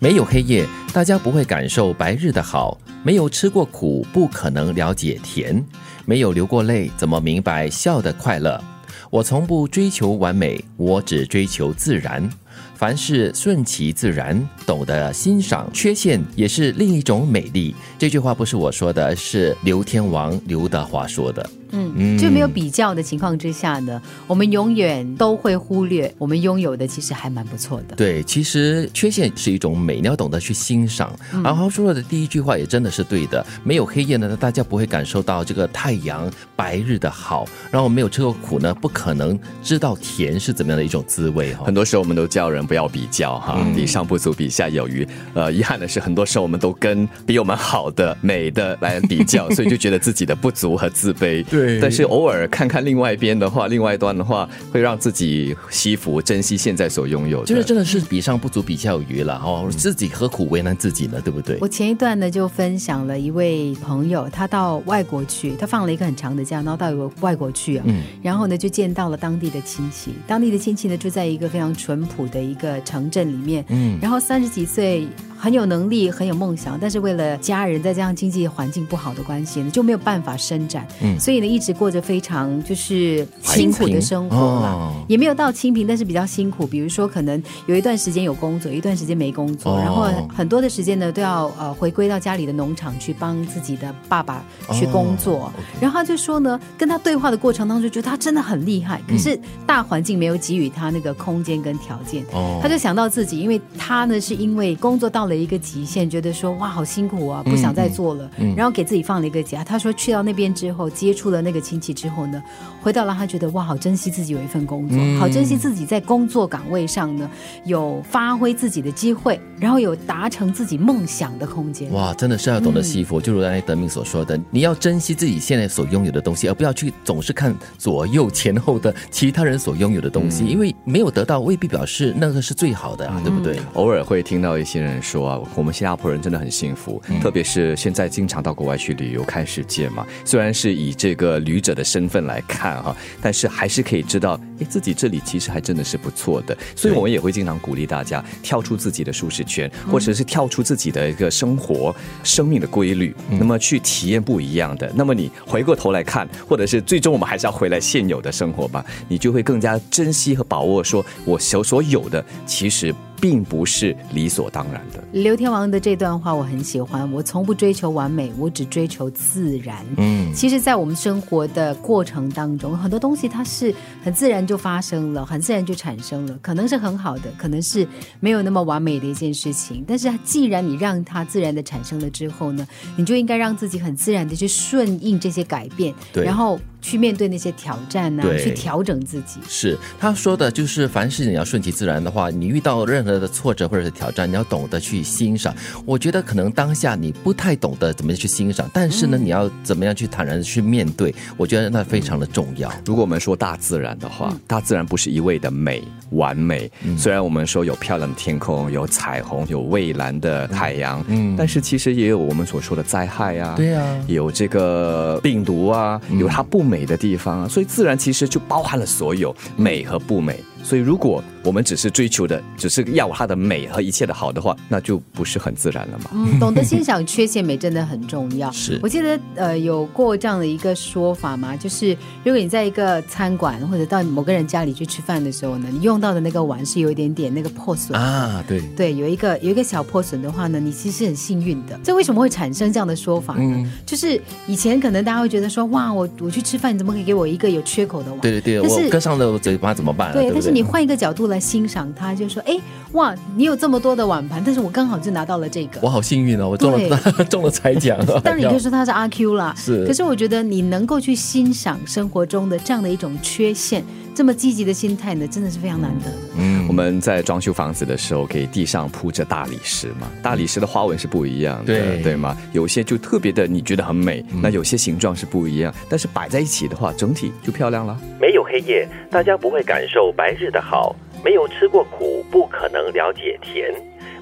没有黑夜，大家不会感受白日的好；没有吃过苦，不可能了解甜；没有流过泪，怎么明白笑的快乐？我从不追求完美，我只追求自然。凡事顺其自然，懂得欣赏缺陷，也是另一种美丽。这句话不是我说的，是刘天王刘德华说的。嗯，就没有比较的情况之下呢，我们永远都会忽略我们拥有的，其实还蛮不错的。对，其实缺陷是一种美，你要懂得去欣赏。然后说的第一句话也真的是对的，没有黑夜呢，大家不会感受到这个太阳白日的好。然后没有吃过苦呢，不可能知道甜是怎么样的一种滋味哈。很多时候我们都叫人不要比较哈，比上不足，比下有余。呃，遗憾的是，很多时候我们都跟比我们好的、美的来比较，所以就觉得自己的不足和自卑。对，但是偶尔看看另外一边的话，另外一端的话，会让自己惜福、珍惜现在所拥有。就是真的是比上不足，比下有余了哦。自己何苦为难自己呢？对不对？我前一段呢就分享了一位朋友，他到外国去，他放了一个很长的假，然后到一个外国去啊，然后呢就见到了当地的亲戚。当地的亲戚呢住在一个非常淳朴的一个城镇里面，嗯，然后三十几岁。很有能力，很有梦想，但是为了家人，再加上经济环境不好的关系呢，就没有办法伸展。嗯，所以呢，一直过着非常就是辛苦的生活了，也没有到清贫，但是比较辛苦。比如说，可能有一段时间有工作，一段时间没工作，然后很多的时间呢，都要呃回归到家里的农场去帮自己的爸爸去工作。然后他就说呢，跟他对话的过程当中，觉得他真的很厉害，可是大环境没有给予他那个空间跟条件。哦，他就想到自己，因为他呢是因为工作到。了一个极限，觉得说哇好辛苦啊，不想再做了，然后给自己放了一个假。他说去到那边之后，接触了那个亲戚之后呢，回到了他觉得哇好珍惜自己有一份工作，好珍惜自己在工作岗位上呢有发挥自己的机会，然后有达成自己梦想的空间。哇，真的是要懂得惜福，就如刚才德明所说的，你要珍惜自己现在所拥有的东西，而不要去总是看左右前后的其他人所拥有的东西，因为没有得到未必表示那个是最好的啊，对不对？偶尔会听到一些人说。说啊，我们新加坡人真的很幸福，特别是现在经常到国外去旅游看世界嘛。虽然是以这个旅者的身份来看哈，但是还是可以知道，哎，自己这里其实还真的是不错的。所以我们也会经常鼓励大家跳出自己的舒适圈，或者是跳出自己的一个生活、生命的规律，那么去体验不一样的。那么你回过头来看，或者是最终我们还是要回来现有的生活吧，你就会更加珍惜和把握，说我所所有的其实。并不是理所当然的。刘天王的这段话我很喜欢。我从不追求完美，我只追求自然。嗯，其实，在我们生活的过程当中，很多东西它是很自然就发生了，很自然就产生了。可能是很好的，可能是没有那么完美的一件事情。但是，既然你让它自然的产生了之后呢，你就应该让自己很自然的去顺应这些改变。对，然后。去面对那些挑战呢？去调整自己。是他说的，就是凡事你要顺其自然的话，你遇到任何的挫折或者是挑战，你要懂得去欣赏。我觉得可能当下你不太懂得怎么去欣赏，但是呢，你要怎么样去坦然的去面对？我觉得那非常的重要。如果我们说大自然的话，大自然不是一味的美完美。虽然我们说有漂亮的天空，有彩虹，有蔚蓝的海洋，嗯，但是其实也有我们所说的灾害啊，对啊，有这个病毒啊，有它不。美美的地方啊，所以自然其实就包含了所有美和不美。所以，如果我们只是追求的，只是要它的美和一切的好的话，那就不是很自然了嘛。嗯，懂得欣赏缺陷美真的很重要。是我记得呃有过这样的一个说法嘛，就是如果你在一个餐馆或者到某个人家里去吃饭的时候呢，你用到的那个碗是有一点点那个破损啊，对对，有一个有一个小破损的话呢，你其实很幸运的。这为什么会产生这样的说法呢？就是以前可能大家会觉得说，哇，我我去吃饭，你怎么可以给我一个有缺口的碗？对对对，我割伤了嘴巴怎么办？对，但是你换一个角度来欣赏它，就说：“哎，哇，你有这么多的碗盘，但是我刚好就拿到了这个，我好幸运哦，我中了 中了彩奖。当然你可以说它是阿 Q 啦，是。可是我觉得你能够去欣赏生活中的这样的一种缺陷，这么积极的心态呢，真的是非常难得的。嗯，我们在装修房子的时候，给地上铺着大理石嘛，大理石的花纹是不一样的，对对吗？有些就特别的，你觉得很美，那有些形状是不一样，但是摆在一起的话，整体就漂亮了。没有黑夜，大家不会感受白日的好。没有吃过苦，不可能了解甜；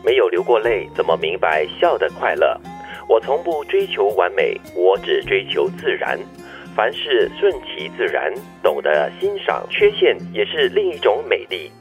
没有流过泪，怎么明白笑的快乐？我从不追求完美，我只追求自然。凡事顺其自然，懂得欣赏缺陷，也是另一种美丽。